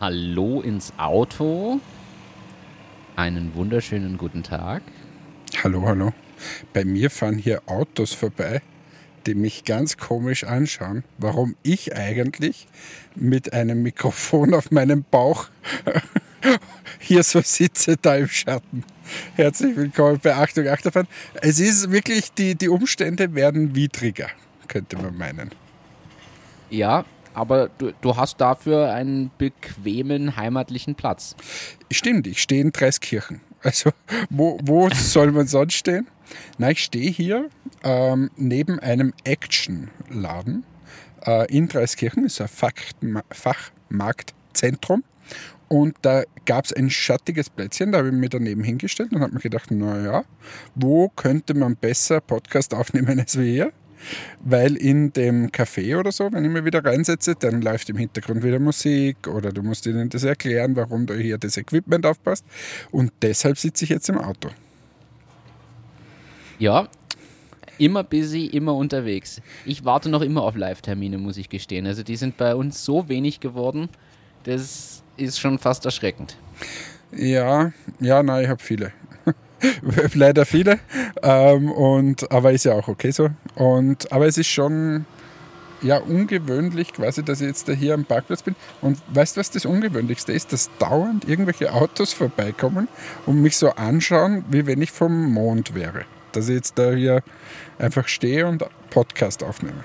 Hallo ins Auto. Einen wunderschönen guten Tag. Hallo, hallo. Bei mir fahren hier Autos vorbei, die mich ganz komisch anschauen, warum ich eigentlich mit einem Mikrofon auf meinem Bauch hier so sitze, da im Schatten. Herzlich willkommen bei Achtung, Achterbahn. Es ist wirklich, die, die Umstände werden widriger, könnte man meinen. Ja, aber du, du hast dafür einen bequemen heimatlichen Platz. Stimmt, ich stehe in Dreiskirchen. Also, wo, wo soll man sonst stehen? Na, ich stehe hier ähm, neben einem Action-Laden äh, in Dreiskirchen, ist ein Fachmarktzentrum. Und da gab es ein schattiges Plätzchen, da habe ich mich daneben hingestellt und habe mir gedacht, naja, wo könnte man besser Podcast aufnehmen als wir hier? Weil in dem Café oder so, wenn ich mich wieder reinsetze, dann läuft im Hintergrund wieder Musik oder du musst ihnen das erklären, warum da hier das Equipment aufpasst. Und deshalb sitze ich jetzt im Auto. Ja, immer busy, immer unterwegs. Ich warte noch immer auf Live-Termine, muss ich gestehen. Also die sind bei uns so wenig geworden, das ist schon fast erschreckend. Ja, ja, nein, ich habe viele. Leider viele. Ähm, und, aber ist ja auch okay so. Und, aber es ist schon ja, ungewöhnlich quasi, dass ich jetzt da hier am Parkplatz bin. Und weißt du, was das Ungewöhnlichste ist? Dass dauernd irgendwelche Autos vorbeikommen und mich so anschauen, wie wenn ich vom Mond wäre. Dass ich jetzt da hier einfach stehe und Podcast aufnehme.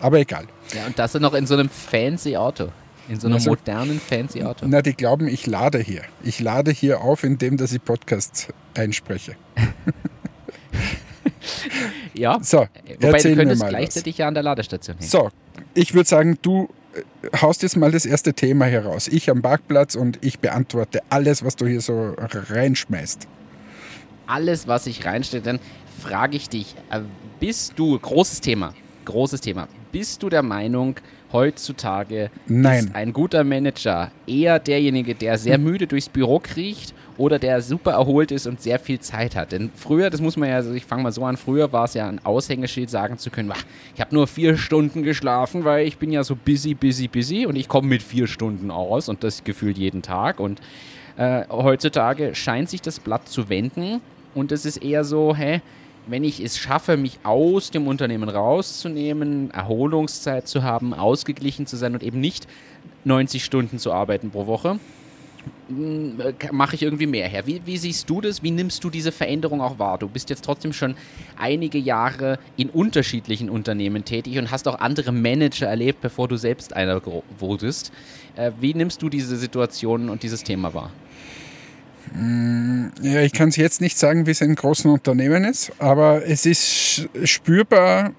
Aber egal. Ja, und das noch in so einem fancy Auto. In so einem also, modernen, fancy Auto. Na, die glauben, ich lade hier. Ich lade hier auf, indem dass ich Podcasts einspreche. ja, so, wobei du könntest gleichzeitig was. ja an der Ladestation hängen. So, ich würde sagen, du äh, haust jetzt mal das erste Thema hier raus. Ich am Parkplatz und ich beantworte alles, was du hier so reinschmeißt. Alles, was ich reinstelle, dann frage ich dich, äh, bist du, großes Thema, großes Thema, bist du der Meinung, heutzutage Nein. ist ein guter Manager eher derjenige, der sehr hm. müde durchs Büro kriecht oder der super erholt ist und sehr viel Zeit hat. Denn früher, das muss man ja, also ich fange mal so an, früher war es ja ein Aushängeschild sagen zu können, ich habe nur vier Stunden geschlafen, weil ich bin ja so busy, busy, busy und ich komme mit vier Stunden aus und das gefühlt jeden Tag. Und äh, heutzutage scheint sich das Blatt zu wenden und es ist eher so, hä, wenn ich es schaffe, mich aus dem Unternehmen rauszunehmen, Erholungszeit zu haben, ausgeglichen zu sein und eben nicht 90 Stunden zu arbeiten pro Woche, mm, mache ich irgendwie mehr her. Wie, wie, siehst du das? Wie nimmst du diese Veränderung auch wahr? Du bist jetzt trotzdem schon einige Jahre in unterschiedlichen Unternehmen tätig und hast auch andere Manager erlebt, bevor du selbst einer wurdest. Äh, wie nimmst du diese Situation und dieses Thema wahr? Mm, ja, ich kann es jetzt nicht sagen, wie es in großen Unternehmen ist, aber es ist spürbar,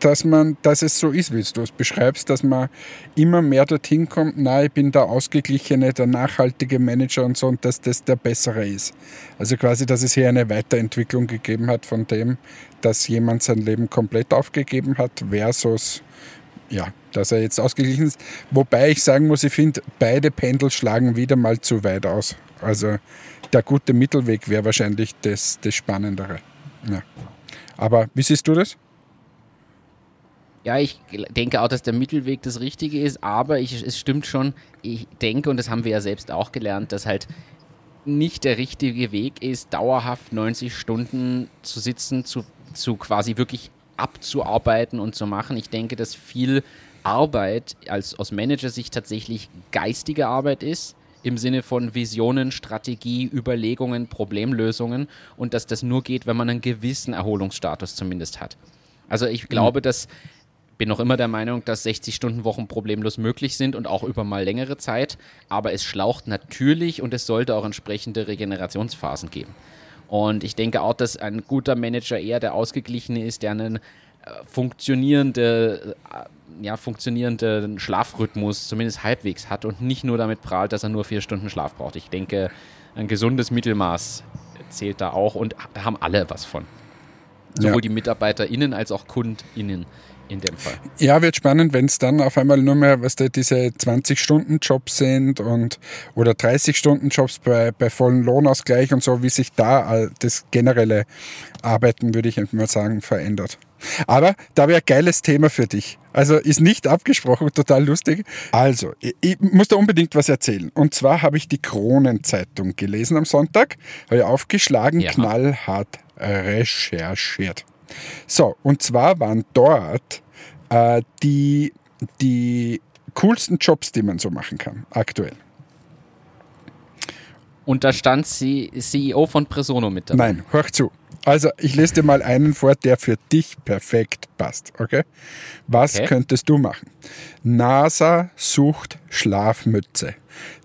dass man, dass es so ist, wie du es beschreibst, dass man immer mehr dorthin kommt, na, ich bin der ausgeglichene, der nachhaltige Manager und so, und dass das der bessere ist. Also quasi, dass es hier eine Weiterentwicklung gegeben hat von dem, dass jemand sein Leben komplett aufgegeben hat, versus, ja, dass er jetzt ausgeglichen ist. Wobei ich sagen muss, ich finde, beide Pendel schlagen wieder mal zu weit aus. Also der gute Mittelweg wäre wahrscheinlich das, das Spannendere. Ja. Aber wie siehst du das? Ja, ich denke auch, dass der Mittelweg das Richtige ist, aber ich, es stimmt schon, ich denke, und das haben wir ja selbst auch gelernt, dass halt nicht der richtige Weg ist, dauerhaft 90 Stunden zu sitzen, zu, zu quasi wirklich abzuarbeiten und zu machen. Ich denke, dass viel Arbeit als aus Manager-Sicht tatsächlich geistige Arbeit ist im Sinne von Visionen, Strategie, Überlegungen, Problemlösungen und dass das nur geht, wenn man einen gewissen Erholungsstatus zumindest hat. Also ich glaube, mhm. dass bin noch immer der Meinung, dass 60 Stunden Wochen problemlos möglich sind und auch über mal längere Zeit, aber es schlaucht natürlich und es sollte auch entsprechende Regenerationsphasen geben. Und ich denke auch, dass ein guter Manager eher der ausgeglichene ist, der einen funktionierende, äh, ja, funktionierenden Schlafrhythmus zumindest halbwegs hat und nicht nur damit prahlt, dass er nur vier Stunden Schlaf braucht. Ich denke, ein gesundes Mittelmaß zählt da auch und da haben alle was von. Sowohl ja. die MitarbeiterInnen als auch KundInnen in dem Fall. Ja, wird spannend, wenn es dann auf einmal nur mehr, was da diese 20-Stunden-Jobs sind und oder 30-Stunden-Jobs bei, bei vollem Lohnausgleich und so, wie sich da das generelle Arbeiten, würde ich mal sagen, verändert. Aber da wäre ein geiles Thema für dich. Also ist nicht abgesprochen, total lustig. Also, ich, muss da unbedingt was erzählen. Und zwar habe ich die Kronenzeitung gelesen am Sonntag, habe ich aufgeschlagen, ja. knallhart recherchiert. So, und zwar waren dort äh, die, die coolsten Jobs, die man so machen kann, aktuell. Und da stand sie CEO von Presono mit dabei. Nein, hör zu. Also, ich lese dir mal einen vor, der für dich perfekt passt. Okay? Was okay. könntest du machen? NASA sucht Schlafmütze.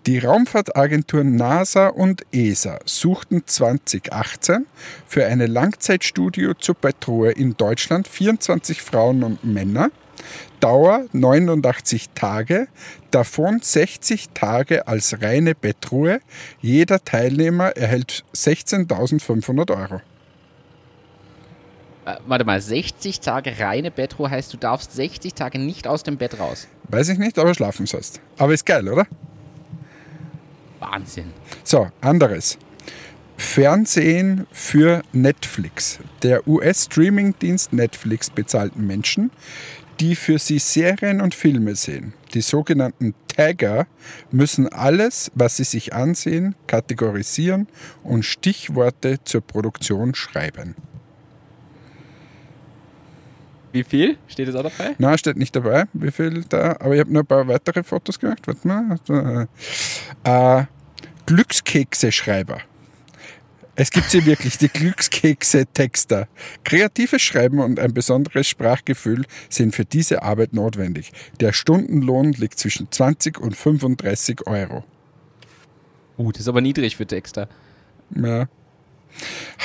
Die Raumfahrtagentur NASA und ESA suchten 2018 für eine Langzeitstudie zur Bettruhe in Deutschland 24 Frauen und Männer. Dauer 89 Tage, davon 60 Tage als reine Bettruhe. Jeder Teilnehmer erhält 16.500 Euro. Äh, warte mal, 60 Tage reine Bettruhe heißt, du darfst 60 Tage nicht aus dem Bett raus. Weiß ich nicht, aber schlafen sollst. Aber ist geil, oder? Wahnsinn. So, anderes. Fernsehen für Netflix. Der US-Streaming-Dienst Netflix bezahlt Menschen, die für sie Serien und Filme sehen. Die sogenannten Tagger müssen alles, was sie sich ansehen, kategorisieren und Stichworte zur Produktion schreiben. Wie viel? Steht das auch dabei? Nein, steht nicht dabei, wie viel da. Aber ich habe noch ein paar weitere Fotos gemacht. Warte mal. Äh, Glückskekse-Schreiber. Es gibt sie wirklich, die Glückskekse-Texter. Kreatives Schreiben und ein besonderes Sprachgefühl sind für diese Arbeit notwendig. Der Stundenlohn liegt zwischen 20 und 35 Euro. Uh, das ist aber niedrig für Texter. Ja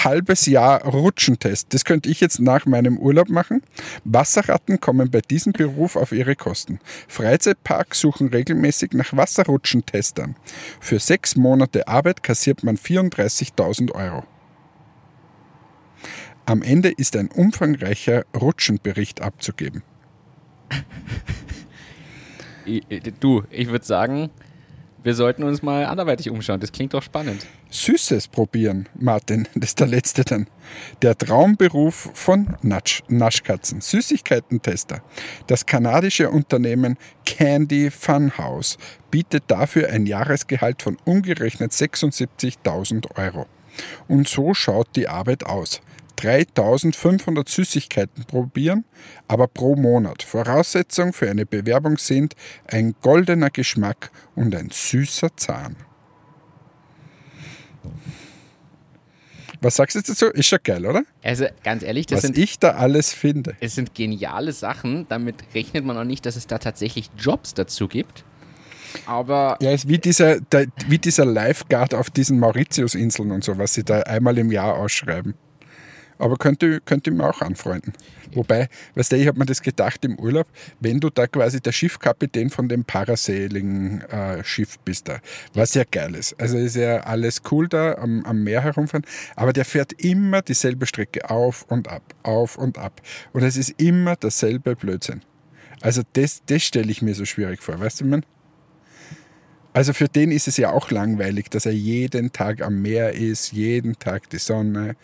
halbes Jahr Rutschentest. Das könnte ich jetzt nach meinem Urlaub machen. Wasserratten kommen bei diesem Beruf auf ihre Kosten. Freizeitparks suchen regelmäßig nach Wasserrutschentestern. Für sechs Monate Arbeit kassiert man 34.000 Euro. Am Ende ist ein umfangreicher Rutschenbericht abzugeben. du, ich würde sagen, wir sollten uns mal anderweitig umschauen. Das klingt doch spannend. Süßes probieren, Martin. Das ist der letzte dann. Der Traumberuf von Natsch, Naschkatzen. Süßigkeiten-Tester. Das kanadische Unternehmen Candy Funhouse bietet dafür ein Jahresgehalt von umgerechnet 76.000 Euro. Und so schaut die Arbeit aus. 3500 Süßigkeiten probieren, aber pro Monat. Voraussetzung für eine Bewerbung sind ein goldener Geschmack und ein süßer Zahn. Was sagst du dazu? Ist schon geil, oder? Also ganz ehrlich, das Was sind, ich da alles finde. Es sind geniale Sachen. Damit rechnet man auch nicht, dass es da tatsächlich Jobs dazu gibt. Aber. Ja, ist wie dieser, der, wie dieser Lifeguard auf diesen Mauritiusinseln und so, was sie da einmal im Jahr ausschreiben. Aber könnte, könnte ich mir auch anfreunden. Wobei, weißt du, ich habe mir das gedacht im Urlaub, wenn du da quasi der Schiffkapitän von dem Parasailing-Schiff bist da, was ja geil ist. Also ist ja alles cool da am, am Meer herumfahren, aber der fährt immer dieselbe Strecke auf und ab, auf und ab. Und es ist immer dasselbe Blödsinn. Also das, das stelle ich mir so schwierig vor, weißt du, man? Also für den ist es ja auch langweilig, dass er jeden Tag am Meer ist, jeden Tag die Sonne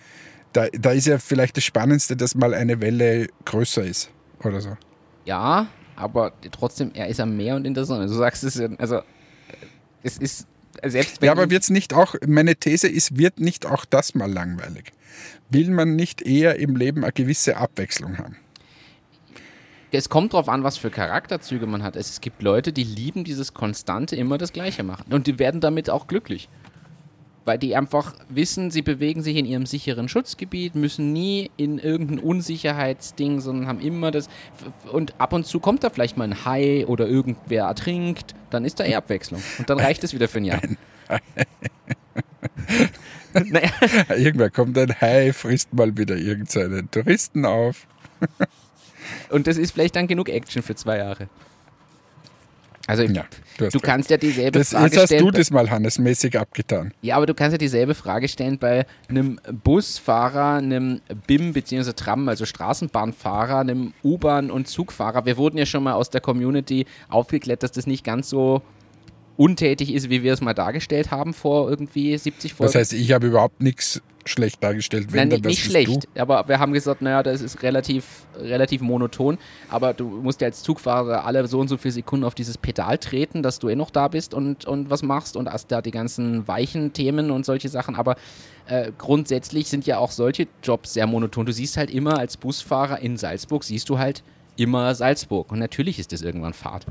da, da ist ja vielleicht das Spannendste, dass mal eine Welle größer ist oder so. Ja, aber trotzdem, er ist am Meer und in der Sonne. Du sagst es, also es ist selbst wenn Ja, aber wird es nicht auch, meine These ist, wird nicht auch das mal langweilig? Will man nicht eher im Leben eine gewisse Abwechslung haben? Es kommt darauf an, was für Charakterzüge man hat. Es gibt Leute, die lieben dieses Konstante immer das Gleiche machen. Und die werden damit auch glücklich weil die einfach wissen, sie bewegen sich in ihrem sicheren Schutzgebiet, müssen nie in irgendein Unsicherheitsding, sondern haben immer das. Und ab und zu kommt da vielleicht mal ein Hai oder irgendwer ertrinkt, dann ist da eh Abwechslung. Und dann reicht es wieder für ein Jahr. naja. Irgendwer kommt ein Hai, frisst mal wieder irgendeinen Touristen auf. und das ist vielleicht dann genug Action für zwei Jahre. Also Ja, du hast du kannst ja dieselbe Das, Frage jetzt hast stellen. du das mal hannesmäßig abgetan. Ja, aber du kannst ja dieselbe Frage stellen bei einem Busfahrer, einem BIM bzw. Tram, also Straßenbahnfahrer, einem U-Bahn- und Zugfahrer. Wir wurden ja schon mal aus der Community aufgeklärt, dass das nicht ganz so untätig ist, wie wir es mal dargestellt haben vor irgendwie 70 Folgen. Das heißt, ich habe überhaupt nichts schlecht dargestellt. Wenn, Nein, nicht, schlecht, aber wir haben gesagt, naja, das ist relativ, relativ monoton, aber du musst ja als Zugfahrer alle so und so viele Sekunden auf dieses Pedal treten, dass du eh noch da bist und, und was machst und hast da die ganzen weichen Themen und solche Sachen, aber äh, grundsätzlich sind ja auch solche Jobs sehr monoton. Du siehst halt immer als Busfahrer in Salzburg, siehst du halt immer Salzburg und natürlich ist das irgendwann Fahrt.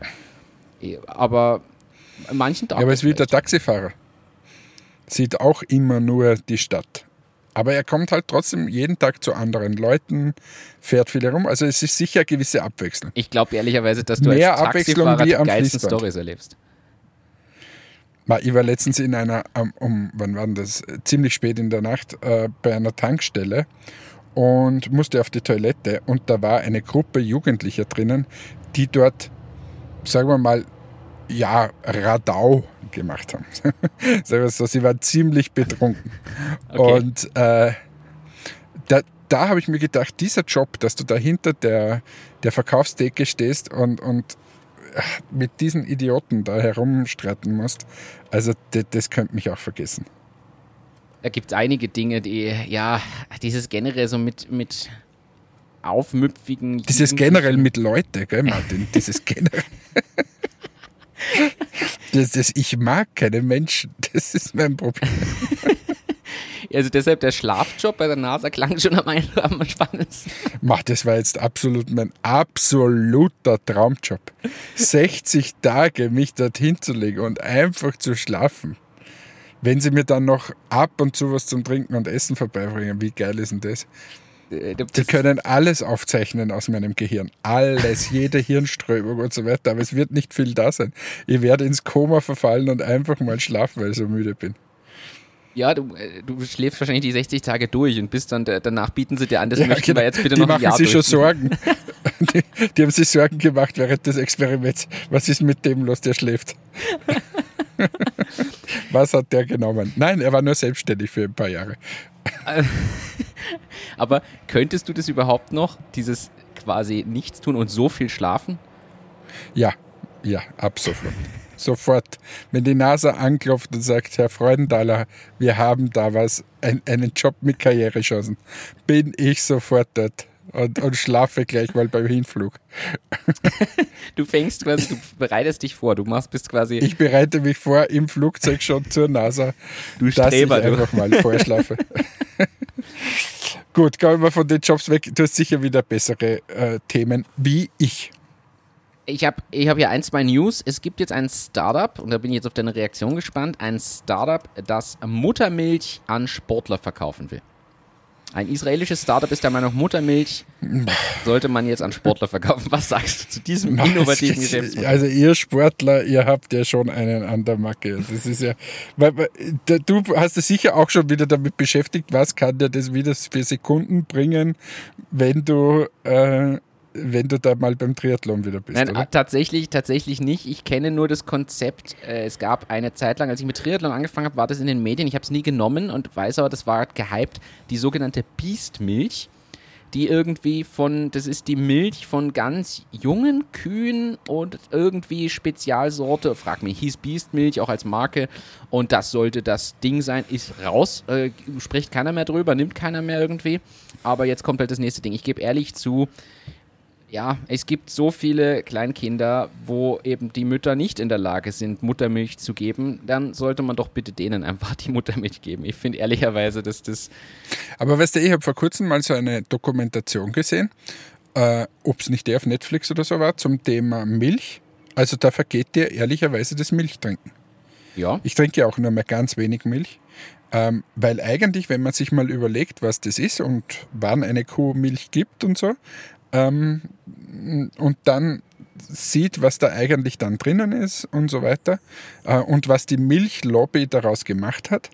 Eh, Aber manchen du. Ja, aber es ist wie der Taxifahrer. Sieht auch immer nur die Stadt. Aber er kommt halt trotzdem jeden Tag zu anderen Leuten, fährt viel herum. Also es ist sicher eine gewisse Abwechslung. Ich glaube ehrlicherweise, dass du Mehr als Abwechslung Taxifahrer wie die am geilsten. Stories erlebst. Ich war letztens in einer, um, um wann war denn das? Ziemlich spät in der Nacht äh, bei einer Tankstelle und musste auf die Toilette und da war eine Gruppe Jugendlicher drinnen, die dort, sagen wir mal, ja, Radau gemacht haben. sagen wir so, sie waren ziemlich betrunken. Okay. Und äh, da, da habe ich mir gedacht, dieser Job, dass du da hinter der, der Verkaufstheke stehst und, und äh, mit diesen Idioten da herumstreiten musst, also das, das könnte mich auch vergessen. da gibt es einige Dinge, die, ja, dieses generell so mit, mit aufmüpfigen. Dieses generell mit Leute, gell, Martin? Dieses generell. Das, das, ich mag keine Menschen, das ist mein Problem. Also deshalb der Schlafjob bei der NASA klang schon am, ein- am spannendsten. Mach, das war jetzt absolut mein absoluter Traumjob. 60 Tage mich dorthin zu legen und einfach zu schlafen. Wenn sie mir dann noch ab und zu was zum Trinken und Essen vorbeibringen, wie geil ist denn das? Äh, Die können alles aufzeichnen aus meinem Gehirn. Alles, jede Hirnströmung und so weiter. Aber es wird nicht viel da sein. Ich werde ins Koma verfallen und einfach mal schlafen, weil ich so müde bin. Ja, du, äh, du schläfst wahrscheinlich die 60 Tage durch und bist dann, danach bieten sie dir an, das Ja, möchten genau. wir jetzt bitte die noch ein machen Jahr sich schon. Sorgen. Die, die haben sich Sorgen gemacht während des Experiments. Was ist mit dem los, der schläft? Was hat der genommen? Nein, er war nur selbstständig für ein paar Jahre. Aber könntest du das überhaupt noch, dieses quasi nichts tun und so viel schlafen? Ja, ja, ab sofort. Sofort. Wenn die NASA anklopft und sagt, Herr Freudenthaler, wir haben da was, ein, einen Job mit Karrierechancen, bin ich sofort dort und, und schlafe gleich mal beim Hinflug. Du fängst quasi, du bereitest dich vor, du machst bist quasi, Ich bereite mich vor im Flugzeug schon zur NASA, du dass ich Streber, du. einfach mal vorschlafe. Gut, kommen wir von den Jobs weg. Du hast sicher wieder bessere äh, Themen wie ich. Ich habe ich hab hier ein, zwei News. Es gibt jetzt ein Startup, und da bin ich jetzt auf deine Reaktion gespannt, ein Startup, das Muttermilch an Sportler verkaufen will. Ein israelisches Startup ist der Meinung, Muttermilch sollte man jetzt an Sportler verkaufen. Was sagst du zu diesem innovativen Geschäftsmodell? Also ihr Sportler, ihr habt ja schon einen an der Macke. Das ist ja, du hast dich sicher auch schon wieder damit beschäftigt, was kann dir das wieder für Sekunden bringen, wenn du, äh, wenn du da mal beim Triathlon wieder bist, Nein, oder? tatsächlich, tatsächlich nicht. Ich kenne nur das Konzept. Äh, es gab eine Zeit lang, als ich mit Triathlon angefangen habe, war das in den Medien. Ich habe es nie genommen und weiß aber, das war gehypt. Die sogenannte Biestmilch, die irgendwie von, das ist die Milch von ganz jungen Kühen und irgendwie Spezialsorte. Frag mich, hieß Biestmilch auch als Marke und das sollte das Ding sein. Ist raus, äh, spricht keiner mehr drüber, nimmt keiner mehr irgendwie. Aber jetzt kommt halt das nächste Ding. Ich gebe ehrlich zu, ja, es gibt so viele Kleinkinder, wo eben die Mütter nicht in der Lage sind, Muttermilch zu geben, dann sollte man doch bitte denen einfach die Muttermilch geben. Ich finde ehrlicherweise, dass das. Aber weißt du, ich habe vor kurzem mal so eine Dokumentation gesehen, äh, ob es nicht der auf Netflix oder so war, zum Thema Milch. Also da vergeht dir ehrlicherweise das Milchtrinken. Ja, Ich trinke auch nur mehr ganz wenig Milch, ähm, weil eigentlich, wenn man sich mal überlegt, was das ist und wann eine Kuh Milch gibt und so, ähm, und dann sieht, was da eigentlich dann drinnen ist und so weiter äh, und was die Milchlobby daraus gemacht hat,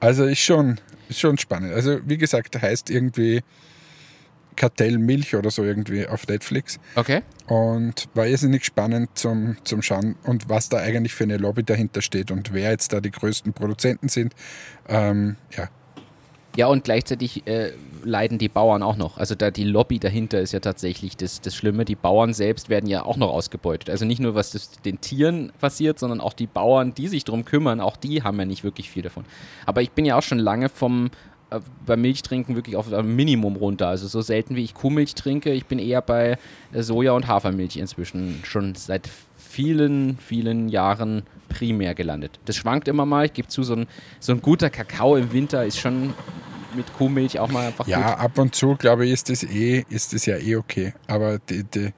also ist schon, ist schon spannend. Also wie gesagt, heißt irgendwie Kartell Milch oder so irgendwie auf Netflix. Okay. Und war irrsinnig spannend zum, zum Schauen und was da eigentlich für eine Lobby dahinter steht und wer jetzt da die größten Produzenten sind. Ähm, ja, Ja, und gleichzeitig äh, leiden die Bauern auch noch. Also da die Lobby dahinter ist ja tatsächlich das, das Schlimme. Die Bauern selbst werden ja auch noch ausgebeutet. Also nicht nur, was das, den Tieren passiert, sondern auch die Bauern, die sich darum kümmern, auch die haben ja nicht wirklich viel davon. Aber ich bin ja auch schon lange vom äh, beim Milchtrinken wirklich auf ein Minimum runter. Also so selten wie ich Kuhmilch trinke, ich bin eher bei äh, Soja- und Hafermilch inzwischen schon seit vielen, vielen Jahren primär gelandet. Das schwankt immer mal. Ich gebe zu, so ein, so ein guter Kakao im Winter ist schon mit Kuhmilch auch mal einfach Ja, gut. ab und zu, glaube ich, ist das eh, ist das ja eh okay. Aber die, die,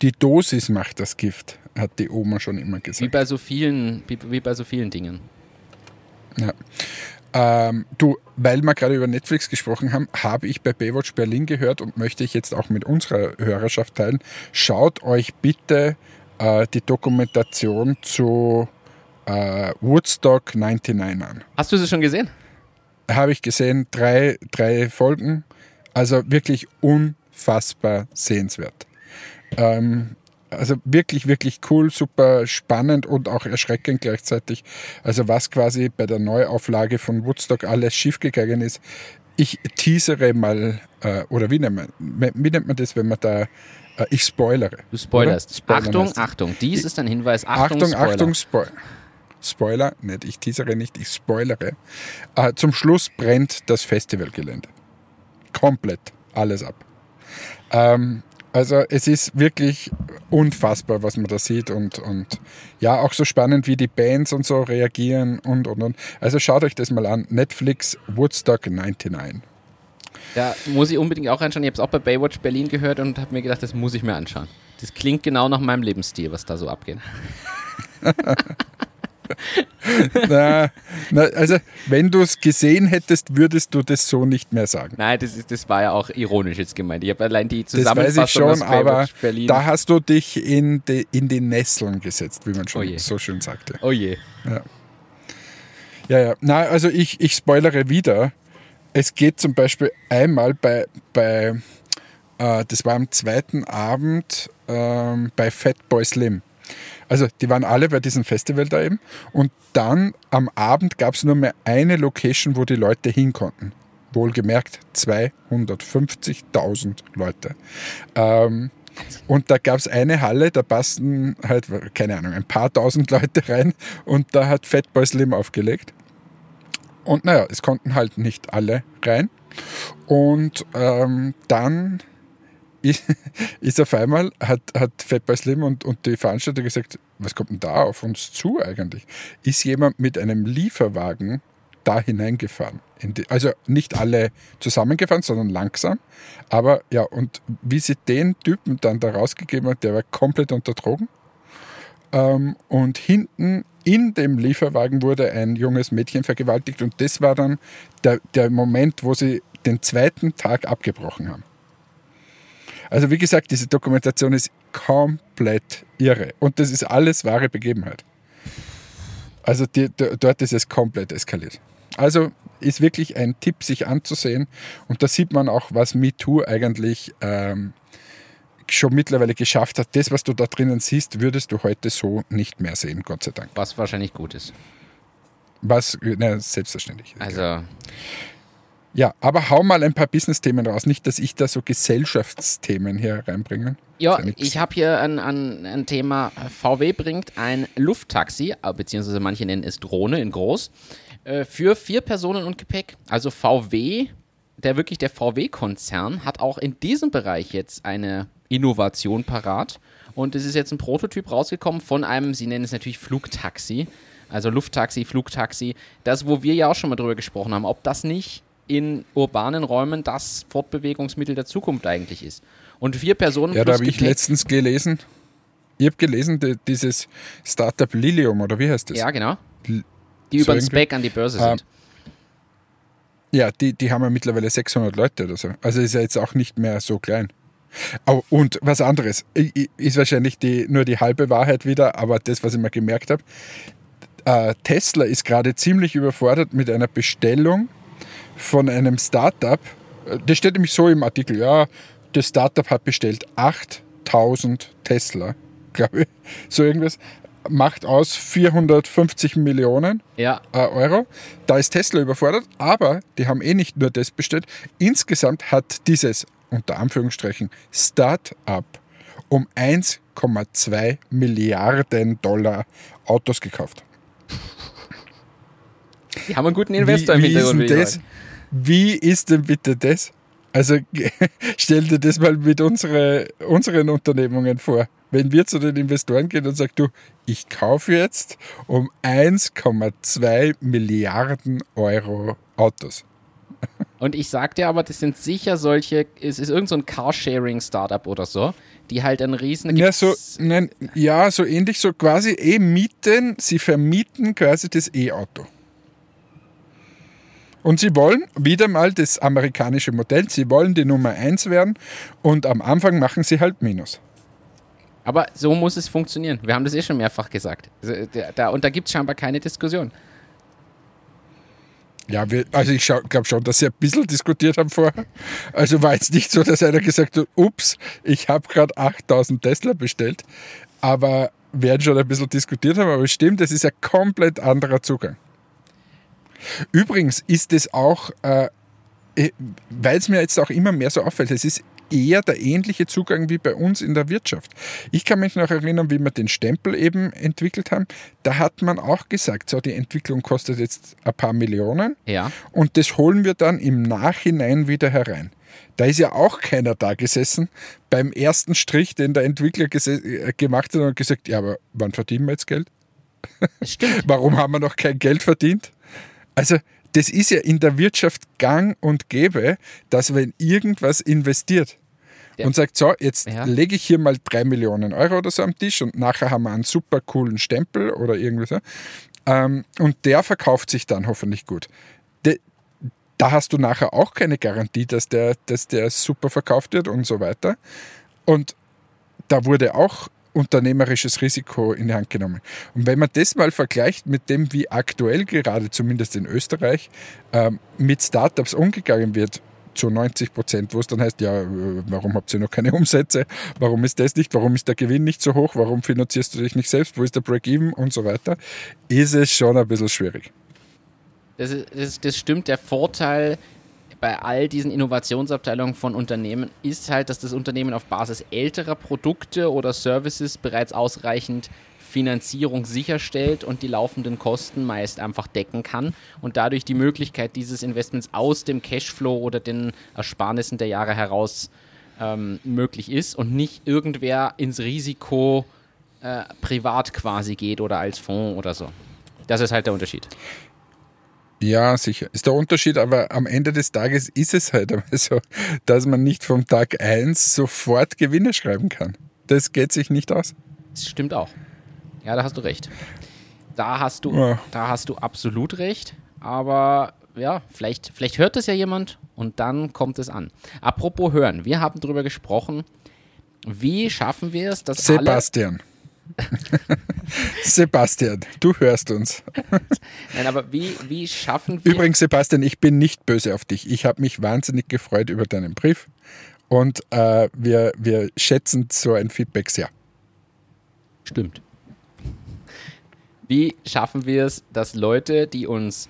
die Dosis macht das Gift, hat die Oma schon immer Wie gesagt. bei so vielen, wie, wie bei so vielen Dingen. Ja. Ähm, du, weil wir gerade über Netflix gesprochen haben, habe ich bei Baywatch Berlin gehört und möchte ich jetzt auch mit unserer Hörerschaft teilen. Schaut euch bitte äh, die Dokumentation zu äh, Woodstock 99 an. Hast du sie schon gesehen? habe ich gesehen, drei, drei Folgen. Also wirklich unfassbar sehenswert. Ähm, also wirklich, wirklich cool, super spannend und auch erschreckend gleichzeitig. Also was quasi bei der Neuauflage von Woodstock alles schiefgegangen ist. Ich teasere mal, äh, oder wie nennt, man, wie nennt man das, wenn man da, äh, ich spoilere. Du spoilerst. Spoilern Achtung, heißt. Achtung. Dies ist ein Hinweis. Achtung, Achtung, Spoiler. Achtung, Spoiler. Spoiler, nicht, ich teasere nicht, ich spoilere. Äh, zum Schluss brennt das Festivalgelände. Komplett alles ab. Ähm, also es ist wirklich unfassbar, was man da sieht und, und ja, auch so spannend, wie die Bands und so reagieren und und und. Also schaut euch das mal an. Netflix Woodstock 99. Da muss ich unbedingt auch reinschauen. Ich habe es auch bei Baywatch Berlin gehört und habe mir gedacht, das muss ich mir anschauen. Das klingt genau nach meinem Lebensstil, was da so abgeht. na, na, also wenn du es gesehen hättest, würdest du das so nicht mehr sagen. Nein, das, ist, das war ja auch ironisch jetzt gemeint. Ich habe allein die Das weiß Zusammenfassung ich schon, aber Berlin. da hast du dich in die, in die Nesseln gesetzt, wie man Oh schon je. so schön sagte. oh je. Ja, ja. Na, also ich, ich spoilere wieder. Es geht zum Beispiel einmal bei, bei äh, das war am zweiten Abend ähm, bei Fatboy Slim. Also die waren alle bei diesem Festival da eben. Und dann am Abend gab es nur mehr eine Location, wo die Leute hin konnten. Wohlgemerkt 250.000 Leute. Ähm, und da gab es eine Halle, da passten halt, keine Ahnung, ein paar tausend Leute rein und da hat Fatboy Slim aufgelegt. Und naja, es konnten halt nicht alle rein. Und ähm, dann ist, ist auf einmal, hat, hat Fatboy Slim und, und die Veranstalter gesagt, was kommt denn da auf uns zu eigentlich? Ist jemand mit einem Lieferwagen da hineingefahren? In die, also nicht alle zusammengefahren, sondern langsam. Aber ja, und wie sie den Typen dann da rausgegeben hat, der war komplett unter Drogen. Ähm, und hinten in dem Lieferwagen wurde ein junges Mädchen vergewaltigt und das war dann der, der Moment, wo sie den zweiten Tag abgebrochen haben. Also wie gesagt, diese Dokumentation ist komplett irre und das ist alles wahre Begebenheit. Also die, dort ist es komplett eskaliert. Also ist wirklich ein Tipp, sich anzusehen und da sieht man auch, was MeToo eigentlich ähm, schon mittlerweile geschafft hat. Das, was du da drinnen siehst, würdest du heute so nicht mehr sehen, Gott sei Dank. Was wahrscheinlich gut ist. Was, na, selbstverständlich. Also, Ja, aber hau mal ein paar Business-Themen raus. Nicht, dass ich da so Gesellschaftsthemen hier reinbringe. ja, ich habe hier ein, ein, ein Thema. VW bringt ein Lufttaxi, beziehungsweise manche nennen es Drohne in groß, äh, für vier Personen und Gepäck. Also VW, der wirklich der VW-Konzern, hat auch in diesem Bereich jetzt eine Innovation parat. Und es ist jetzt ein Prototyp rausgekommen von einem, sie nennen es natürlich Flugtaxi, also Lufttaxi, Flugtaxi. Das, wo wir ja auch schon mal drüber gesprochen haben, ob das nicht in urbanen Räumen das Fortbewegungsmittel der Zukunft eigentlich ist. Und vier Personen Ja, da habe ich letztens gelesen. Ich habe gelesen, die, dieses Startup Lilium, oder wie heißt das? Ja, genau. Die so über den irgendwie? Spec an die Börse Ah, sind. Ja, die, die haben ja mittlerweile 600 Leute oder so. Also ist ja jetzt auch nicht mehr so klein. Oh, und was anderes, ist wahrscheinlich die, nur die halbe Wahrheit wieder, aber das, was ich mal gemerkt habe, äh, Tesla ist gerade ziemlich überfordert mit einer Bestellung von einem Startup. Äh, Das steht nämlich so im Artikel, ja, das Startup hat bestellt 8000 Tesla, glaube ich, so irgendwas. Macht aus 450 Millionen Ja. äh, Euro. Da ist Tesla überfordert, aber die haben eh nicht nur das bestellt. Insgesamt hat dieses, unter Anführungsstrichen, Start-up um 1,2 Milliarden Dollar Autos gekauft. Die haben einen guten Investor im wie, wie, ist Hintergrund. denn das? wie ist denn bitte das? Also stell dir das mal mit unsere, unseren Unternehmungen vor. Wenn wir zu den Investoren gehen und sagen, du, ich kaufe jetzt um 1,2 Milliarden Euro Autos. Und ich sag dir aber, das sind sicher solche, es ist irgend so ein Carsharing-Startup oder so, die halt einen riesen... Ja, so, nein, ja, so ähnlich, so quasi eh mieten, sie vermieten quasi das E-Auto. Und sie wollen wieder mal das amerikanische Modell, sie wollen die Nummer 1 werden und am Anfang machen sie halt Minus. Aber so muss es funktionieren. Wir haben das eh schon mehrfach gesagt. Also, Da, und da gibt es scheinbar keine Diskussion. Ja, wir, also ich glaube schon, dass sie ein bisschen diskutiert haben vorher. Also war jetzt nicht so, dass einer gesagt hat, ups, ich habe gerade 8000 Tesla bestellt. Aber werden schon ein bisschen diskutiert haben. Aber es stimmt, das ist ein komplett anderer Zugang. Übrigens ist es auch, äh, weil es mir jetzt auch immer mehr so auffällt, es ist eher der ähnliche Zugang wie bei uns in der Wirtschaft. Ich kann mich noch erinnern, wie wir den Stempel eben entwickelt haben. Da hat man auch gesagt, so die Entwicklung kostet jetzt ein paar Millionen Ja. und das holen wir dann im Nachhinein wieder herein. Da ist ja auch keiner da gesessen beim ersten Strich, den der Entwickler äh, gemacht hat und gesagt, ja, aber wann verdienen wir jetzt Geld? Stimmt. Warum haben wir noch kein Geld verdient? Also, das ist ja in der Wirtschaft gang und gäbe, dass wenn irgendwas investiert Ja. und sagt, so, jetzt Ja. lege ich hier mal drei Millionen Euro oder so am Tisch und nachher haben wir einen super coolen Stempel oder irgendwie so. Ähm, und der verkauft sich dann hoffentlich gut. De, da hast du nachher auch keine Garantie, dass der, dass der super verkauft wird und so weiter. Und da wurde auch unternehmerisches Risiko in die Hand genommen. Und wenn man das mal vergleicht mit dem, wie aktuell gerade, zumindest in Österreich, ähm, mit Startups umgegangen wird, zu 90 Prozent, wo es dann heißt, ja, äh, warum habt ihr noch keine Umsätze? Warum ist das nicht? Warum ist der Gewinn nicht so hoch? Warum finanzierst du dich nicht selbst? Wo ist der Break-Even und so weiter? Ist es schon ein bisschen schwierig. Das, ist, das, das stimmt. Der Vorteil bei all diesen Innovationsabteilungen von Unternehmen ist halt, dass das Unternehmen auf Basis älterer Produkte oder Services bereits ausreichend Finanzierung sicherstellt und die laufenden Kosten meist einfach decken kann und dadurch die Möglichkeit dieses Investments aus dem Cashflow oder den Ersparnissen der Jahre heraus ähm, möglich ist und nicht irgendwer ins Risiko äh, privat quasi geht oder als Fonds oder so. Das ist halt der Unterschied. Ja, sicher. Ist der Unterschied, aber am Ende des Tages ist es halt einmal so, dass man nicht vom Tag 1 sofort Gewinne schreiben kann. Das geht sich nicht aus. Das stimmt auch. Ja, da hast du recht. Da hast du, Ja. da hast du absolut recht. Aber ja, vielleicht, vielleicht hört es ja jemand und dann kommt es an. Apropos hören, wir haben darüber gesprochen, wie schaffen wir es, dass alle. Sebastian. Du hörst uns. Nein, aber wie, wie schaffen wir. Übrigens, Sebastian, ich bin nicht böse auf dich. Ich habe mich wahnsinnig gefreut über deinen Brief und äh, wir, wir schätzen so ein Feedback sehr. Stimmt. Wie schaffen wir es, dass Leute, die uns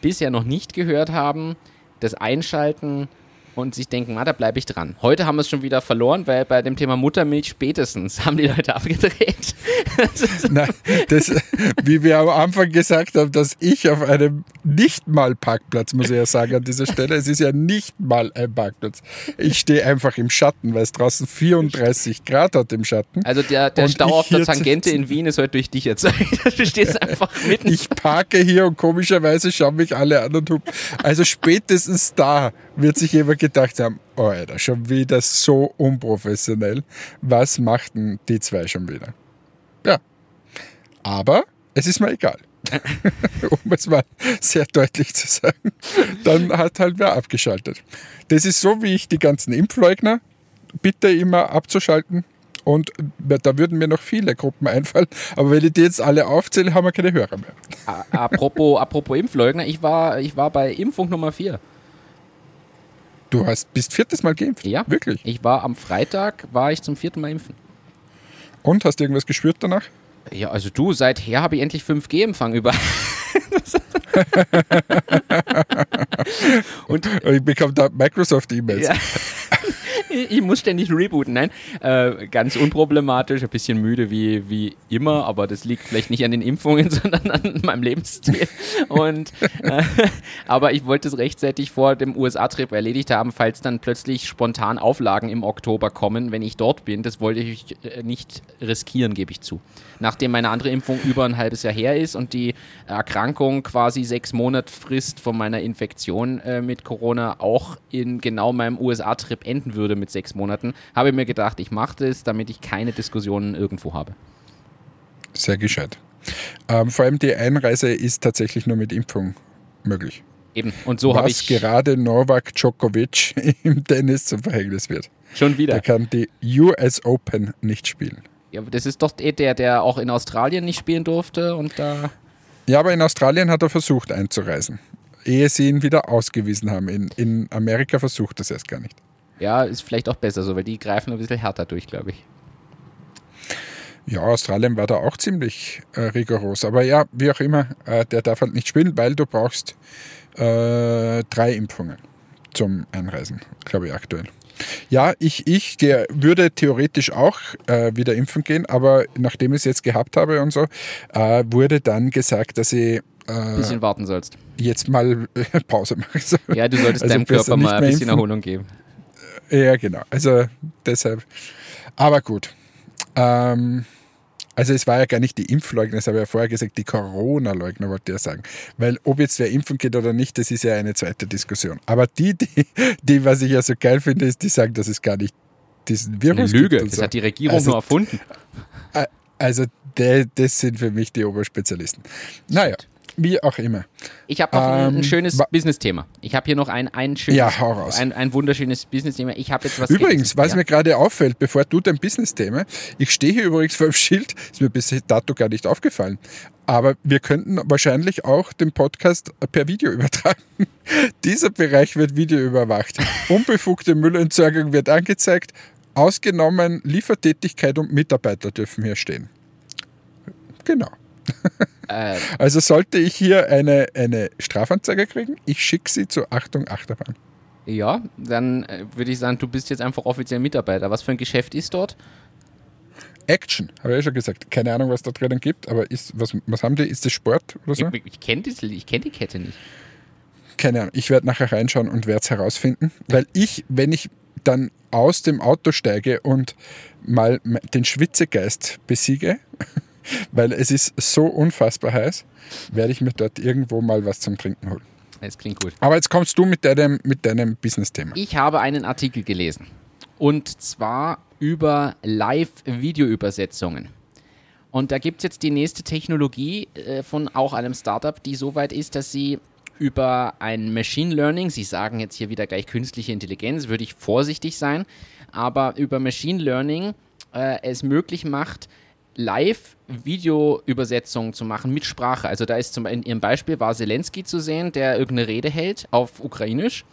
bisher noch nicht gehört haben, das einschalten und sich denken, ah, da bleibe ich dran. Heute haben wir es schon wieder verloren, weil bei dem Thema Muttermilch spätestens haben die Leute abgedreht. Na, das, wie wir am Anfang gesagt haben, dass ich auf einem nicht mal Parkplatz, muss ich ja sagen an dieser Stelle, es ist ja nicht mal ein Parkplatz. Ich stehe einfach im Schatten, weil es draußen 34 Grad hat im Schatten. Also der, der Stau auf der Tangente in Wien ist heute durch dich erzeugt. Du stehst einfach mitten. Ich parke hier und komischerweise schauen mich alle an und hupen. Also spätestens da wird sich jemand gedacht haben, oh Alter, schon wieder so unprofessionell. Was machten die zwei schon wieder? Ja. Aber es ist mir egal. um es mal sehr deutlich zu sagen. Dann hat halt wer abgeschaltet. Das ist so, wie ich die ganzen Impfleugner bitte immer abzuschalten. Und da würden mir noch viele Gruppen einfallen. Aber wenn ich die jetzt alle aufzähle, haben wir keine Hörer mehr. Apropos, apropos Impfleugner, ich war, ich war bei Impfung Nummer 4. Du hast bist viertes Mal geimpft? Ja. Wirklich? Ich war am Freitag, war ich zum vierten Mal impfen. Und hast du irgendwas gespürt danach? Ja, also du, seither habe ich endlich 5G-Empfang über. Und ich bekomme da Microsoft-E-Mails. Ja. ich muss ständig rebooten. Nein, äh, ganz unproblematisch, ein bisschen müde wie, wie immer, aber das liegt vielleicht nicht an den Impfungen, sondern an meinem Lebensstil. Und, äh, aber ich wollte es rechtzeitig vor dem USA-Trip erledigt haben, falls dann plötzlich spontan Auflagen im Oktober kommen, wenn ich dort bin. Das wollte ich äh, nicht riskieren, gebe ich zu. Nachdem meine andere Impfung über ein halbes Jahr her ist und die Erkrankung quasi sechs Monate Frist von meiner Infektion äh, mit Corona auch in genau meinem USA-Trip enden würde mit sechs Monaten, habe ich mir gedacht, ich mache das, damit ich keine Diskussionen irgendwo habe. Sehr gescheit. Ähm, vor allem die Einreise ist tatsächlich nur mit Impfung möglich. Eben. Und so habe Was ich gerade Novak Djokovic im Tennis zum Verhängnis wird. schon wieder. Der kann die US Open nicht spielen. Ja, aber das ist doch eh der, der auch in Australien nicht spielen durfte und da. Ja, aber in Australien hat er versucht einzureisen, ehe sie ihn wieder ausgewiesen haben. In, in Amerika versucht er es erst gar nicht. Ja, ist vielleicht auch besser so, weil die greifen ein bisschen härter durch, glaube ich. Ja, Australien war da auch ziemlich äh, rigoros. Aber ja, wie auch immer, äh, der darf halt nicht spielen, weil du brauchst äh, drei Impfungen zum Einreisen, glaube ich, aktuell. Ja, ich, ich der würde theoretisch auch äh, wieder impfen gehen, aber nachdem ich es jetzt gehabt habe und so, äh, wurde dann gesagt, dass ich Ein äh, bisschen warten sollst. jetzt mal äh, Pause mache. So. Ja, du solltest Also deinem Körper mal ein bisschen impfen. Erholung geben. Ja, genau. Also deshalb. Aber gut. Ähm, also es war ja gar nicht die Impfleugner, das habe ich ja vorher gesagt, die Corona-Leugner wollte ich ja sagen. Weil ob jetzt wer impfen geht oder nicht, das ist ja eine zweite Diskussion. Aber die, die, die was ich ja so geil finde, ist, die sagen, dass es gar nicht diesen Eine Virus Lüge. gibt. und Das so. hat die Regierung Also- nur erfunden. Also das sind für mich die Oberspezialisten. Naja, wie auch immer. Ich habe noch ein, ein Ähm, schönes Business-Thema. Ich habe hier noch ein, ein schönes, Ja, hau raus. ein, ein wunderschönes Business-Thema. Ich habe jetzt was Übrigens, was ja? mir gerade auffällt, bevor du dein Business-Thema, ich stehe hier übrigens vor dem Schild, ist mir bis dato gar nicht aufgefallen. Aber wir könnten wahrscheinlich auch den Podcast per Video übertragen. Dieser Bereich wird videoüberwacht. Unbefugte Müllentsorgung wird angezeigt. Ausgenommen Liefertätigkeit und Mitarbeiter dürfen hier stehen. Genau. Äh, Also sollte ich hier eine, eine Strafanzeige kriegen, ich schicke sie zu Achtung Achterbahn. ja, dann äh, würde ich sagen, du bist jetzt einfach offiziell Mitarbeiter. Was für ein Geschäft ist dort? Action, habe ich ja schon gesagt. Keine Ahnung, was da drinnen gibt, aber ist, was, was haben die? Ist das Sport oder so? Ich, ich kenne kenn die Kette nicht. Keine Ahnung. Ich werde nachher reinschauen und werde es herausfinden. Weil ich, wenn ich dann aus dem Auto steige und mal den Schwitzegeist besiege, weil es ist so unfassbar heiß, werde ich mir dort irgendwo mal was zum Trinken holen. Das klingt gut. Aber jetzt kommst du mit deinem, mit deinem Business-Thema. Ich habe einen Artikel gelesen. Und zwar über Live-Videoübersetzungen. Und da gibt es jetzt die nächste Technologie äh, von auch einem Startup, die so weit ist, dass sie über ein Machine Learning, Sie sagen jetzt hier wieder gleich künstliche Intelligenz, würde ich vorsichtig sein, aber über Machine Learning äh, es möglich macht, Live-Videoübersetzungen zu machen mit Sprache. Also da ist zum in Ihrem Beispiel war Zelensky zu sehen, der irgendeine Rede hält auf Ukrainisch.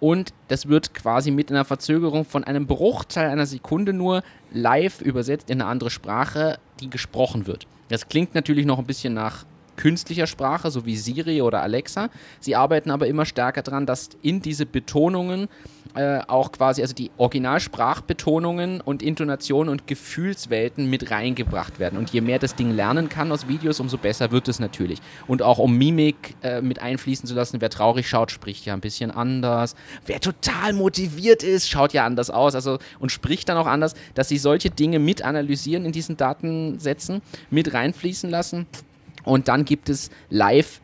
Und das wird quasi mit einer Verzögerung von einem Bruchteil einer Sekunde nur live übersetzt in eine andere Sprache, die gesprochen wird. Das klingt natürlich noch ein bisschen nach künstlicher Sprache, so wie Siri oder Alexa. Sie arbeiten aber immer stärker daran, dass in diese Betonungen äh, auch quasi, also die Originalsprachbetonungen und Intonationen und Gefühlswelten mit reingebracht werden. Und je mehr das Ding lernen kann aus Videos, umso besser wird es natürlich. Und auch um Mimik äh, mit einfließen zu lassen, wer traurig schaut, spricht ja ein bisschen anders. Wer total motiviert ist, schaut ja anders aus also, und spricht dann auch anders, dass sie solche Dinge mit analysieren in diesen Datensätzen, mit reinfließen lassen. Und dann gibt es live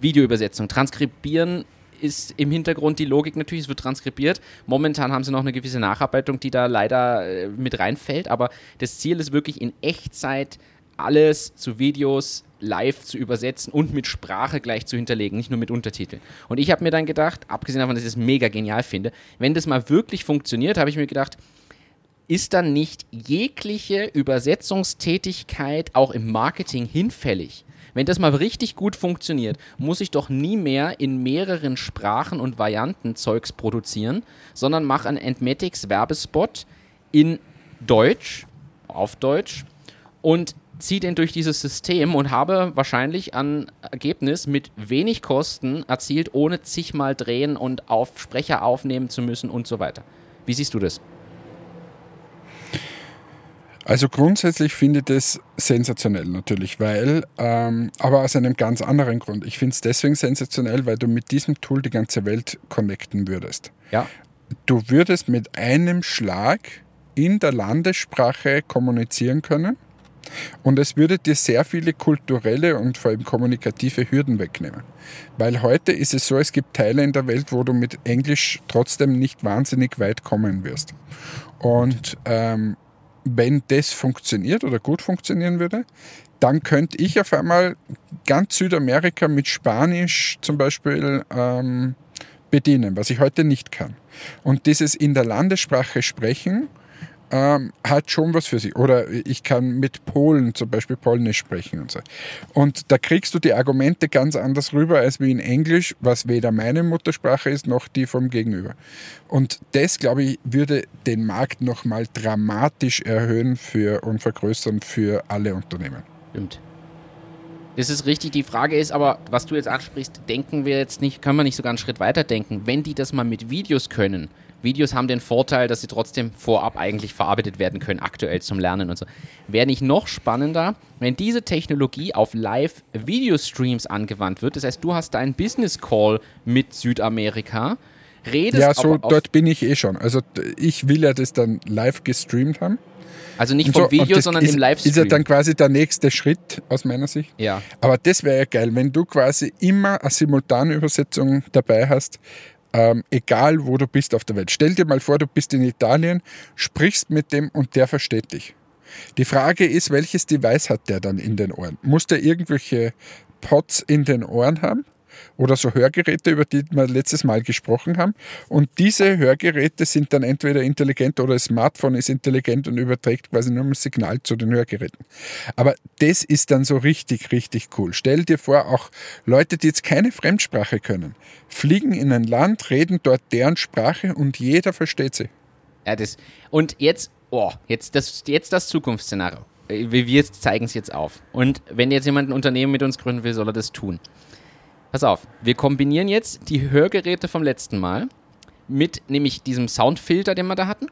Videoübersetzung. Transkribieren ist im Hintergrund die Logik natürlich, es wird transkribiert. Momentan haben sie noch eine gewisse Nacharbeitung, die da leider äh, mit reinfällt, aber das Ziel ist wirklich in Echtzeit alles zu Videos live zu übersetzen und mit Sprache gleich zu hinterlegen, nicht nur mit Untertiteln. Und ich habe mir dann gedacht, abgesehen davon, dass ich es mega genial finde, wenn das mal wirklich funktioniert, habe ich mir gedacht, ist dann nicht jegliche Übersetzungstätigkeit auch im Marketing hinfällig? Wenn das mal richtig gut funktioniert, muss ich doch nie mehr in mehreren Sprachen und Varianten Zeugs produzieren, sondern mache einen Entmatics Werbespot in Deutsch, auf Deutsch und ziehe den durch dieses System und habe wahrscheinlich ein Ergebnis mit wenig Kosten erzielt, ohne zigmal drehen und auf Sprecher aufnehmen zu müssen und so weiter. Wie siehst du das? Also grundsätzlich finde ich das sensationell natürlich, weil, ähm, aber aus einem ganz anderen Grund. Ich finde es deswegen sensationell, weil du mit diesem Tool die ganze Welt connecten würdest. Ja. Du würdest mit einem Schlag in der Landessprache kommunizieren können und es würde dir sehr viele kulturelle und vor allem kommunikative Hürden wegnehmen. Weil heute ist es so, es gibt Teile in der Welt, wo du mit Englisch trotzdem nicht wahnsinnig weit kommen wirst. Und ähm, wenn das funktioniert oder gut funktionieren würde, dann könnte ich auf einmal ganz Südamerika mit Spanisch zum Beispiel ähm, bedienen, was ich heute nicht kann. Und dieses in der Landessprache sprechen ähm, hat schon was für sich. Oder ich kann mit Polen zum Beispiel Polnisch sprechen und so. Und da kriegst du die Argumente ganz anders rüber als wie in Englisch, was weder meine Muttersprache ist noch die vom Gegenüber. Und das, glaube ich, würde den Markt nochmal dramatisch erhöhen für, und vergrößern für alle Unternehmen. Stimmt. Das ist richtig. Die Frage ist aber, was du jetzt ansprichst, denken wir jetzt nicht, können wir nicht sogar einen Schritt weiter denken. Wenn die das mal mit Videos können, Videos haben den Vorteil, dass sie trotzdem vorab eigentlich verarbeitet werden können, aktuell zum Lernen und so. Wäre nicht noch spannender, wenn diese Technologie auf Live-Videostreams angewandt wird. Das heißt, du hast deinen Business Call mit Südamerika, redest Ja, so dort bin ich eh schon. Also ich will ja das dann live gestreamt haben. Also nicht vom so, Video, sondern ist, im Livestream. Ist ja dann quasi der nächste Schritt aus meiner Sicht. Ja. Aber das wäre ja geil, wenn du quasi immer eine Simultanübersetzung dabei hast, ähm, egal wo du bist auf der Welt. Stell dir mal vor, du bist in Italien, sprichst mit dem und der versteht dich. Die Frage ist, welches Device hat der dann in den Ohren? Muss der irgendwelche Pots in den Ohren haben? Oder so Hörgeräte, über die wir letztes Mal gesprochen haben. Und diese Hörgeräte sind dann entweder intelligent oder das Smartphone ist intelligent und überträgt quasi nur ein Signal zu den Hörgeräten. Aber das ist dann so richtig, richtig cool. Stell dir vor, auch Leute, die jetzt keine Fremdsprache können, fliegen in ein Land, reden dort deren Sprache und jeder versteht sie. Ja, das. Und jetzt, oh, jetzt das, jetzt das Zukunftsszenario. Wir zeigen es jetzt auf. Und wenn jetzt jemand ein Unternehmen mit uns gründen will, soll er das tun. Pass auf, wir kombinieren jetzt die Hörgeräte vom letzten Mal mit nämlich diesem Soundfilter, den wir da hatten,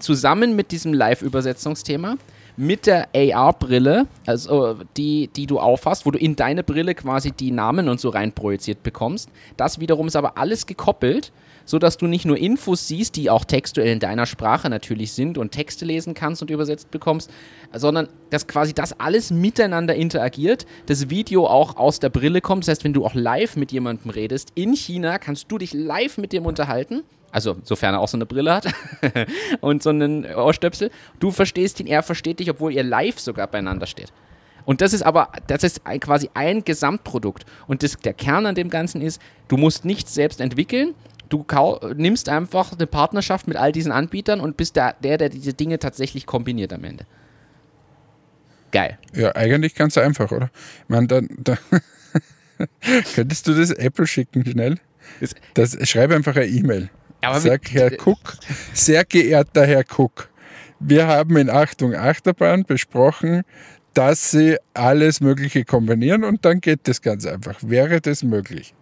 zusammen mit diesem Live-Übersetzungsthema, mit der AR-Brille, also die, die du aufhast, wo du in deine Brille quasi die Namen und so reinprojiziert bekommst. Das wiederum ist aber alles gekoppelt so dass du nicht nur Infos siehst, die auch textuell in deiner Sprache natürlich sind und Texte lesen kannst und übersetzt bekommst, sondern dass quasi das alles miteinander interagiert, das Video auch aus der Brille kommt. Das heißt, wenn du auch live mit jemandem redest in China, kannst du dich live mit dem unterhalten. Also, sofern er auch so eine Brille hat und so einen Ohrstöpsel. Du verstehst ihn, er versteht dich, obwohl ihr live sogar beieinander steht. Und das ist aber, das ist quasi ein Gesamtprodukt. Und das, der Kern an dem Ganzen ist, du musst nichts selbst entwickeln, du nimmst einfach eine Partnerschaft mit all diesen Anbietern und bist der, der, der diese Dinge tatsächlich kombiniert am Ende. Geil. Ja, eigentlich ganz einfach, oder? Ich meine, dann, dann könntest du das Apple schicken schnell? Das, schreib einfach eine E-Mail. Sag, Herr Cook, sehr geehrter Herr Cook, wir haben in Achtung Achterbahn besprochen, dass Sie alles Mögliche kombinieren und dann geht das ganz einfach. Wäre das möglich?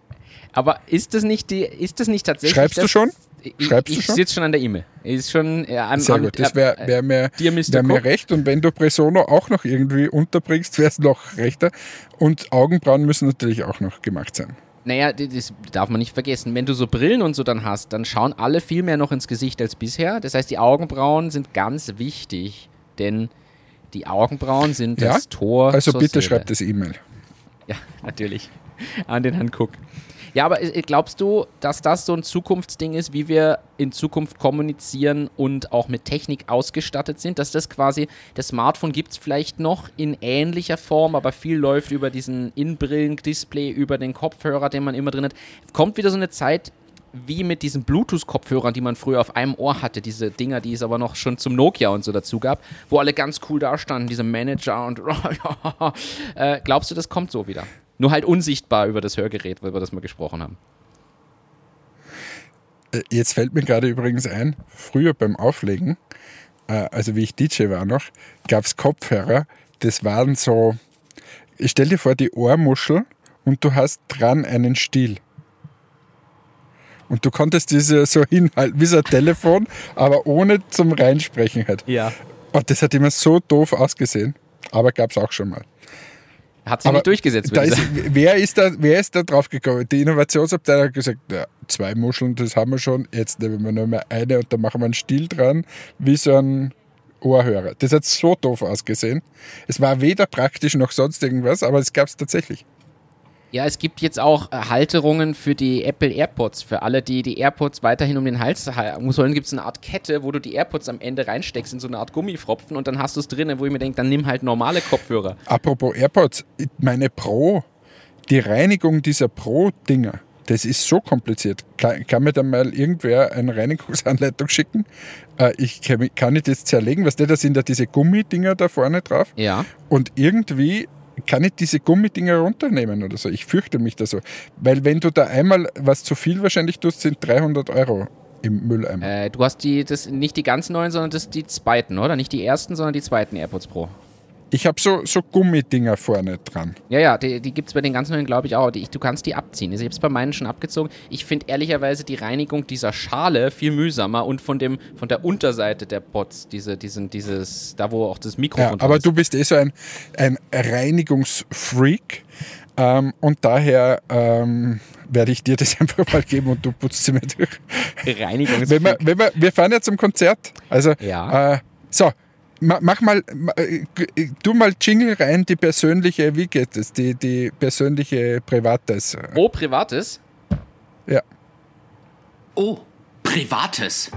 Aber ist das nicht die, ist das nicht tatsächlich. Schreibst das, du schon? Schreibst ich, ich sitze schon an der E-Mail. Ist schon ja, am, Sehr gut, das wäre wär mir, wär mir recht. Und wenn du Presono auch noch irgendwie unterbringst, wäre es noch rechter. Und Augenbrauen müssen natürlich auch noch gemacht sein. Naja, das darf man nicht vergessen. Wenn du so Brillen und so dann hast, dann schauen alle viel mehr noch ins Gesicht als bisher. Das heißt, die Augenbrauen sind ganz wichtig, denn die Augenbrauen sind ja? das Tor. Also bitte schreibt das E-Mail. Ja, natürlich. An den Herrn Cook. Ja, aber äh, glaubst du, dass das so ein Zukunftsding ist, wie wir in Zukunft kommunizieren und auch mit Technik ausgestattet sind? Dass das quasi, das Smartphone gibt es vielleicht noch in ähnlicher Form, aber viel läuft über diesen Inbrillen-Display, über den Kopfhörer, den man immer drin hat. Kommt wieder so eine Zeit, wie mit diesen Bluetooth-Kopfhörern, die man früher auf einem Ohr hatte, diese Dinger, die es aber noch schon zum Nokia und so dazu gab, wo alle ganz cool dastanden, diese Manager und äh, glaubst du, das kommt so wieder? Nur halt unsichtbar über das Hörgerät, über das wir gesprochen haben. Äh, jetzt fällt mir gerade übrigens ein, früher beim Auflegen, äh, also wie ich DJ war noch, gab es Kopfhörer, das waren so, ich stell dir vor, die Ohrmuschel und du hast dran einen Stiel. Und du konntest diese so hinhalten, wie so ein Telefon, aber ohne zum Reinsprechen halt. Ja. Und das hat immer so doof ausgesehen, aber gab es auch schon mal. Hat sich aber nicht durchgesetzt. Da ist, wer, ist da, wer ist da drauf gekommen? Die Innovationsabteilung hat gesagt, ja, zwei Muscheln, das haben wir schon, jetzt nehmen wir nur mehr eine und dann machen wir einen Stiel dran, wie so ein Ohrhörer. Das hat so doof ausgesehen. Es war weder praktisch noch sonst irgendwas, aber es gab es tatsächlich. Ja, es gibt jetzt auch äh, Halterungen für die Apple AirPods. Für alle, die die AirPods weiterhin um den Hals haben sollen, gibt es eine Art Kette, wo du die AirPods am Ende reinsteckst in so eine Art Gummifropfen und dann hast du es drinnen, wo ich mir denke, dann nimm halt normale Kopfhörer. Apropos AirPods, meine Pro, die Reinigung dieser Pro-Dinger, das ist so kompliziert. Kann, kann, mir da mal irgendwer eine Reinigungsanleitung schicken? Äh, ich kann, kann nicht das zerlegen, was da sind da diese Gummidinger da vorne drauf. Ja. Und irgendwie kann ich diese Gummidinger runternehmen oder so. Ich fürchte mich da so. Weil wenn du da einmal was zu viel wahrscheinlich tust, sind 300 Euro im Mülleimer. Äh, du hast die, das, nicht die ganz neuen, sondern das die zweiten, oder? Nicht die ersten, sondern die zweiten AirPods Pro. Ich habe so, so Gummidinger vorne dran. Ja, ja, die, die gibt es bei den ganz neuen, glaube ich, auch. Die, du kannst die abziehen. Also ich habe es bei meinen schon abgezogen. Ich finde ehrlicherweise die Reinigung dieser Schale viel mühsamer und von, dem, von der Unterseite der Pots, diese, diesen, dieses, da wo auch das Mikrofon ja, Aber ist. du bist eh so ein, ein Reinigungsfreak. Ähm, und daher ähm, werde ich dir das einfach mal geben und du putzt sie mir durch. Reinigungsfreak. Wenn wir, wenn wir, wir fahren ja zum Konzert. Also, ja. Äh, so, Mach mal, äh, tu mal Jingle rein, die persönliche, wie geht es? Die, die persönliche Privates. Oh, Privates? Ja. Oh, Privates.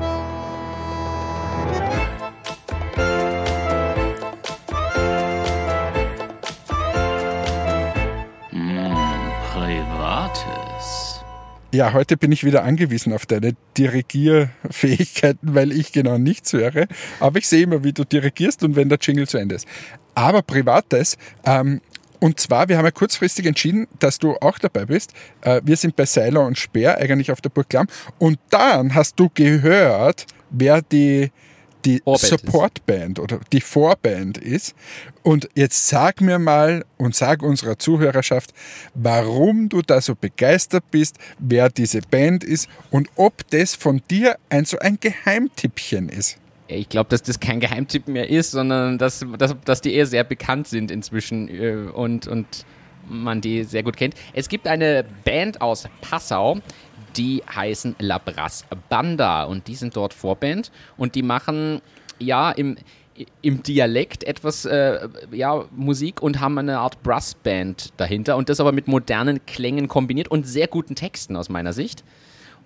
Ja, heute bin ich wieder angewiesen auf deine Dirigierfähigkeiten, weil ich genau nichts höre. Aber ich sehe immer, wie du dirigierst und wenn der Jingle zu Ende ist. Aber Privates, ähm, und zwar, wir haben ja kurzfristig entschieden, dass du auch dabei bist. Äh, wir sind bei Seiler und Speer eigentlich auf der Burg Klamm. Und dann hast du gehört, wer die die Supportband oder die Vorband ist. Und jetzt sag mir mal und sag unserer Zuhörerschaft, warum du da so begeistert bist, wer diese Band ist und ob das von dir ein so ein Geheimtippchen ist. Ich glaube, dass das kein Geheimtipp mehr ist, sondern dass, dass, dass die eher sehr bekannt sind inzwischen äh, und, und man die sehr gut kennt. Es gibt eine Band aus Passau, die heißen Labras Banda und die sind dort Vorband und die machen ja im, im Dialekt etwas äh, ja, Musik und haben eine Art Brassband dahinter und das aber mit modernen Klängen kombiniert und sehr guten Texten aus meiner Sicht.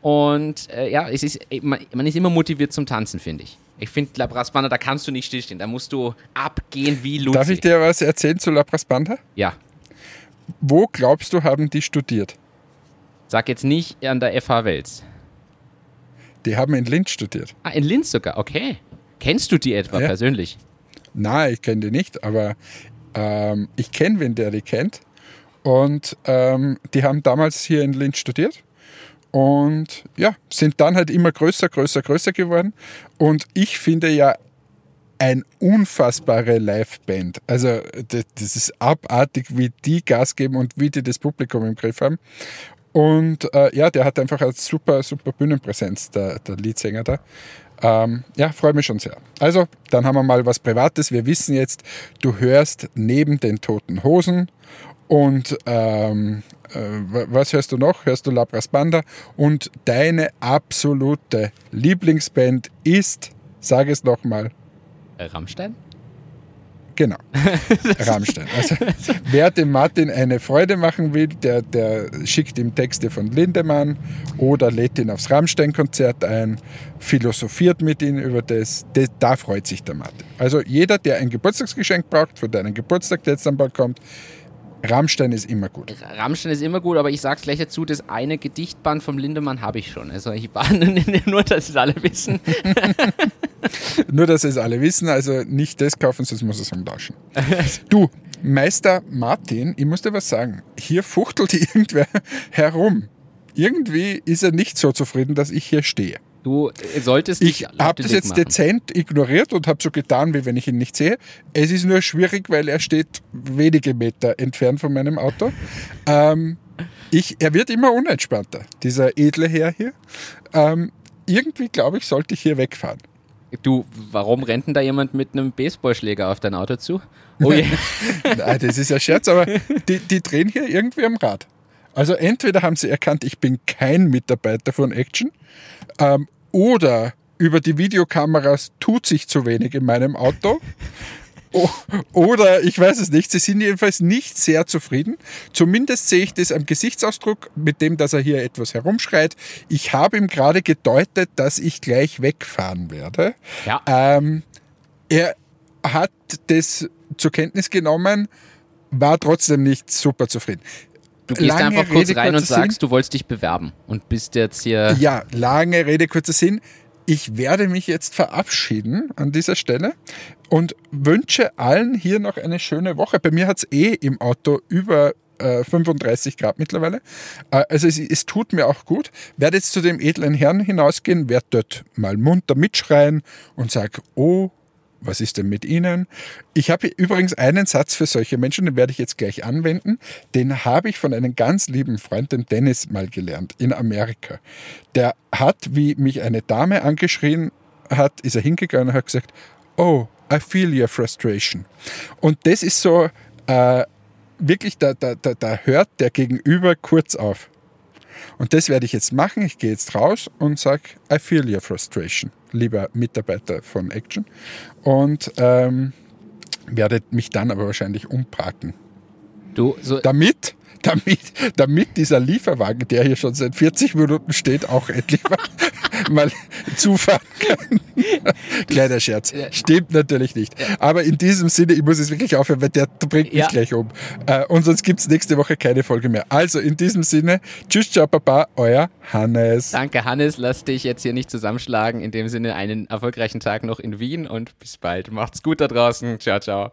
Und äh, ja, es ist, man, man, ist immer motiviert zum Tanzen, finde ich. Ich finde La Brassbanda, da kannst du nicht stillstehen, da musst du abgehen wie Luzi. Darf ich dir was erzählen zu La Brassbanda? Ja. Wo glaubst du, haben die studiert? Sag jetzt nicht an der FH Wels. Die haben in Linz studiert. Ah, in Linz sogar, okay. Kennst du die etwa ja. persönlich? Nein, ich kenne die nicht, aber ähm, ich kenne wen, der die kennt. Und ähm, die haben damals hier in Linz studiert und ja, sind dann halt immer größer, größer, größer geworden. Und ich finde ja ein unfassbare Liveband. Also das ist abartig, wie die Gas geben und wie die das Publikum im Griff haben. Und äh, ja, der hat einfach eine super, super Bühnenpräsenz, der, der Leadsänger da. Ähm, ja, freue mich schon sehr. Also, dann haben wir mal was Privates. Wir wissen jetzt, du hörst neben den Toten Hosen und ähm, äh, was hörst du noch? Hörst du Labras Banda und deine absolute Lieblingsband ist, sage es nochmal. Rammstein? Genau. Rammstein. Also, wer dem Martin eine Freude machen will, der, der schickt ihm Texte von Lindemann oder lädt ihn aufs Rammstein-Konzert ein, philosophiert mit ihm über das, das. Da freut sich der Martin. Also jeder, der ein Geburtstagsgeschenk braucht, für deinen Geburtstag, der jetzt dann bald kommt, Rammstein ist immer gut. Rammstein ist immer gut, aber ich sag's gleich dazu, das eine Gedichtband vom Lindemann habe ich schon. Also ich war nur, dass es alle wissen. nur, dass es alle wissen, also nicht das kaufen, sonst muss es umtauschen. du, Meister Martin, ich muss dir was sagen. Hier fuchtelt irgendwer herum. Irgendwie ist er nicht so zufrieden, dass ich hier stehe. Du solltest Ich habe das jetzt machen. dezent ignoriert und habe so getan, wie wenn ich ihn nicht sehe. Es ist nur schwierig, weil er steht wenige Meter entfernt von meinem Auto. Ähm, ich, er wird immer unentspannter, dieser edle Herr hier. Ähm, irgendwie, glaube ich, sollte ich hier wegfahren. Du, warum rennt denn da jemand mit einem Baseballschläger auf dein Auto zu? Oh je. Nein, das ist ja Scherz, aber die, die drehen hier irgendwie am Rad. Also entweder haben sie erkannt, ich bin kein Mitarbeiter von Action, ähm, oder über die Videokameras tut sich zu wenig in meinem Auto. Oder ich weiß es nicht, sie sind jedenfalls nicht sehr zufrieden. Zumindest sehe ich das am Gesichtsausdruck, mit dem, dass er hier etwas herumschreit. Ich habe ihm gerade gedeutet, dass ich gleich wegfahren werde. Ja. Ähm, er hat das zur Kenntnis genommen, war trotzdem nicht super zufrieden. Du gehst lange einfach kurz Rede, rein und sagst, Sinn. du wolltest dich bewerben und bist jetzt hier. Ja, lange Rede, kurzer Sinn. Ich werde mich jetzt verabschieden an dieser Stelle und wünsche allen hier noch eine schöne Woche. Bei mir hat es eh im Auto über 35 äh, Grad mittlerweile. Äh, also es, es, tut mir auch gut. Werde jetzt zu dem edlen Herrn hinausgehen, werde dort mal munter mitschreien und sage, oh, was ist denn mit Ihnen? Ich habe übrigens einen Satz für solche Menschen, den werde ich jetzt gleich anwenden. Den habe ich von einem ganz lieben Freund, dem Dennis, mal gelernt in Amerika. Der hat, wie mich eine Dame angeschrien hat, ist er hingegangen und hat gesagt, oh, I feel your frustration. Und das ist so, äh, wirklich, da, da, da, da hört der Gegenüber kurz auf. Und das werde ich jetzt machen. Ich gehe jetzt raus und sage, I feel your frustration, lieber Mitarbeiter von Action. Und ähm, werde mich dann aber wahrscheinlich umparken. Du, so damit damit, damit dieser Lieferwagen, der hier schon seit 40 Minuten steht, auch endlich mal, mal zufahren kann. Kleiner Scherz. Stimmt natürlich nicht. Aber in diesem Sinne, ich muss es wirklich aufhören, weil der bringt mich ja. gleich um. Äh, und sonst gibt es nächste Woche keine Folge mehr. Also in diesem Sinne, tschüss, ciao, Papa, euer Hannes. Danke, Hannes. Lass dich jetzt hier nicht zusammenschlagen. In dem Sinne, einen erfolgreichen Tag noch in Wien und bis bald. Macht's gut da draußen. Ciao, ciao.